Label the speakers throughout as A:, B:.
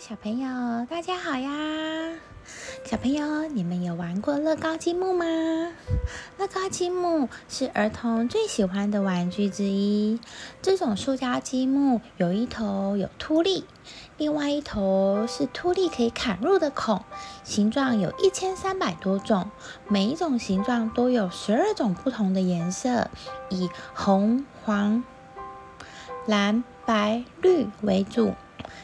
A: 小朋友，大家好呀！小朋友，你们有玩过乐高积木吗？乐高积木是儿童最喜欢的玩具之一。这种塑胶积木有一头有凸力，另外一头是凸力可以砍入的孔。形状有一千三百多种，每一种形状都有十二种不同的颜色，以红、黄、蓝、白、绿为主。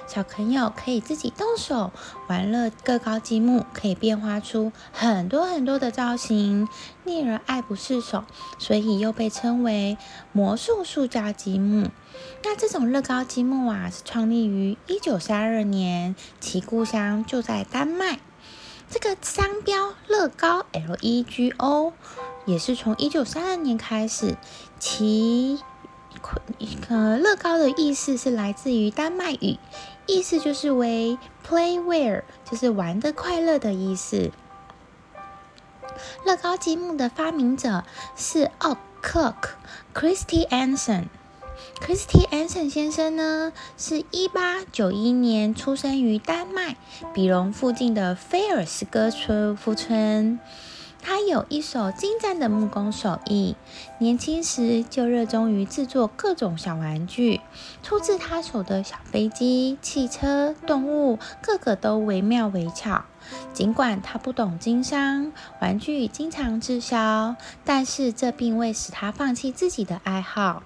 A: 小朋友可以自己动手玩乐，乐高积木可以变化出很多很多的造型，令人爱不释手，所以又被称为魔术塑胶积木。那这种乐高积木啊，是创立于一九三二年，其故乡就在丹麦。这个商标乐高 L E G O 也是从一九三二年开始，其。呃，乐高的意思是来自于丹麦语，意思就是为 play where，就是玩的快乐的意思。乐高积木的发明者是奥克 Christy Anson。Christy Anson 先生呢，是一八九一年出生于丹麦比隆附近的菲尔斯哥村夫村。他有一手精湛的木工手艺，年轻时就热衷于制作各种小玩具。出自他手的小飞机、汽车、动物，个个都惟妙惟肖。尽管他不懂经商，玩具经常滞销，但是这并未使他放弃自己的爱好。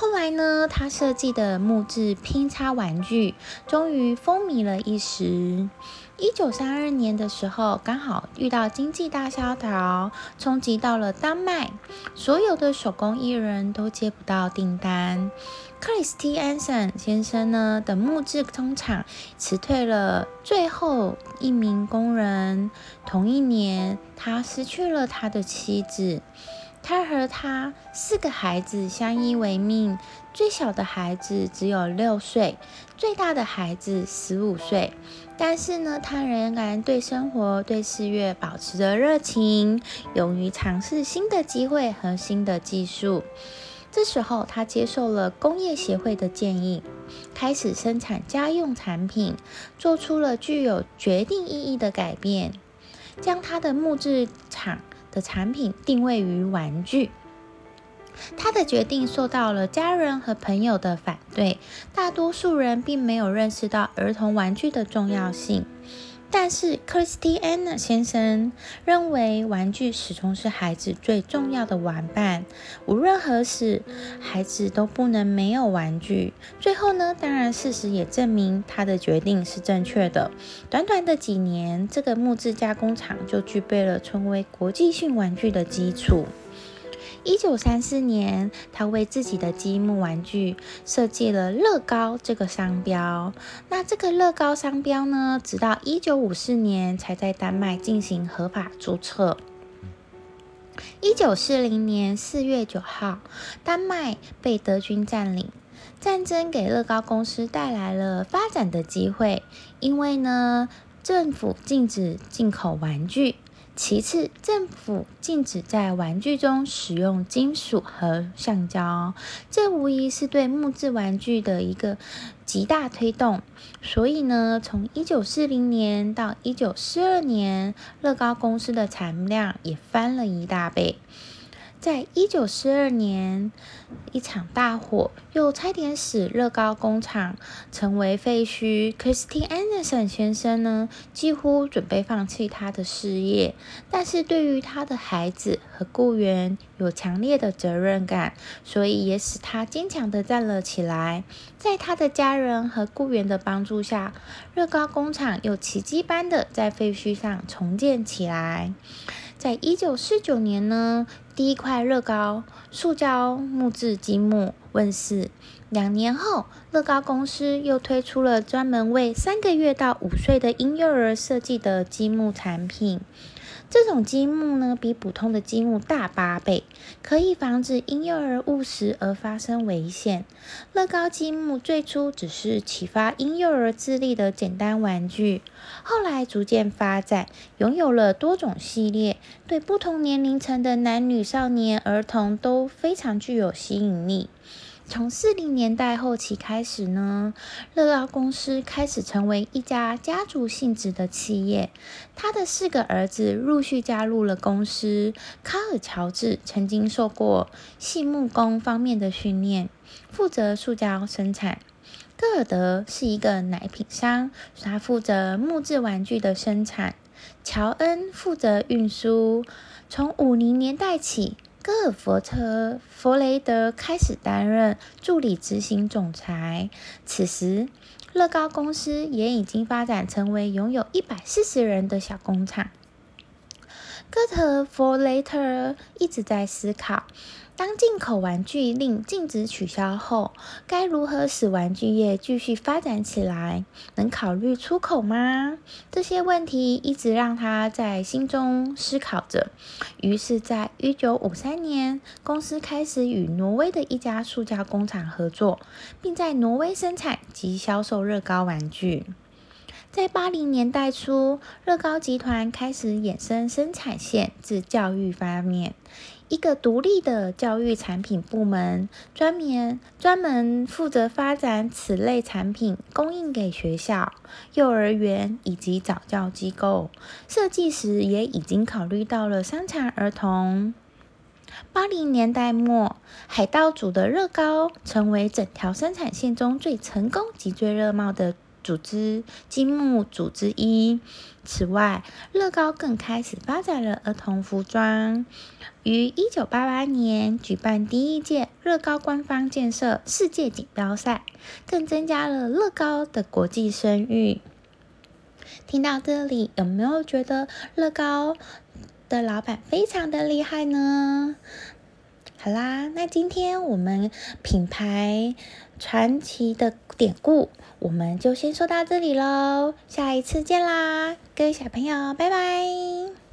A: 后来呢，他设计的木质拼插玩具终于风靡了一时。一九三二年的时候，刚好遇到经济大萧条，冲击到了丹麦，所有的手工艺人都接不到订单。克里斯蒂安森先生呢的木质工厂辞退了最后一名工人。同一年，他失去了他的妻子。他和他四个孩子相依为命，最小的孩子只有六岁，最大的孩子十五岁。但是呢，他仍然对生活、对事业保持着热情，勇于尝试新的机会和新的技术。这时候，他接受了工业协会的建议，开始生产家用产品，做出了具有决定意义的改变，将他的木质厂。的产品定位于玩具，他的决定受到了家人和朋友的反对，大多数人并没有认识到儿童玩具的重要性。但是克里斯蒂安娜先生认为，玩具始终是孩子最重要的玩伴。无论何时，孩子都不能没有玩具。最后呢，当然事实也证明他的决定是正确的。短短的几年，这个木质加工厂就具备了成为国际性玩具的基础。一九三四年，他为自己的积木玩具设计了乐高这个商标。那这个乐高商标呢，直到一九五四年才在丹麦进行合法注册。一九四零年四月九号，丹麦被德军占领，战争给乐高公司带来了发展的机会，因为呢，政府禁止进口玩具。其次，政府禁止在玩具中使用金属和橡胶，这无疑是对木质玩具的一个极大推动。所以呢，从一九四零年到一九四二年，乐高公司的产量也翻了一大倍。在一九四二年，一场大火又差点使乐高工厂成为废墟。Kristin Christy Anderson 先生呢，几乎准备放弃他的事业，但是对于他的孩子和雇员有强烈的责任感，所以也使他坚强的站了起来。在他的家人和雇员的帮助下，乐高工厂又奇迹般的在废墟上重建起来。在一九四九年呢，第一块乐高塑胶木质积木问世。两年后，乐高公司又推出了专门为三个月到五岁的婴幼儿设计的积木产品。这种积木呢，比普通的积木大八倍，可以防止婴幼儿误食而发生危险。乐高积木最初只是启发婴幼儿智力的简单玩具，后来逐渐发展，拥有了多种系列，对不同年龄层的男女、少年、儿童都非常具有吸引力。从四零年代后期开始呢，乐高公司开始成为一家家族性质的企业。他的四个儿子陆续加入了公司。卡尔·乔治曾经受过细木工方面的训练，负责塑胶生产。戈尔德是一个奶品商，他负责木质玩具的生产。乔恩负责运输。从五零年代起。戈尔佛特·弗雷德开始担任助理执行总裁。此时，乐高公司也已经发展成为拥有一百四十人的小工厂。戈特·弗雷特一直在思考。当进口玩具令禁止取消后，该如何使玩具业继续发展起来？能考虑出口吗？这些问题一直让他在心中思考着。于是，在一九五三年，公司开始与挪威的一家塑胶工厂合作，并在挪威生产及销售乐高玩具。在八零年代初，乐高集团开始衍生生产线至教育方面。一个独立的教育产品部门，专门专门负责发展此类产品，供应给学校、幼儿园以及早教机构。设计时也已经考虑到了伤残儿童。八零年代末，海盗组的乐高成为整条生产线中最成功及最热闹的。组织积木组之一。此外，乐高更开始发展了儿童服装，于一九八八年举办第一届乐高官方建设世界锦标赛，更增加了乐高的国际声誉。听到这里，有没有觉得乐高的老板非常的厉害呢？好啦，那今天我们品牌传奇的典故，我们就先说到这里喽。下一次见啦，各位小朋友，拜拜。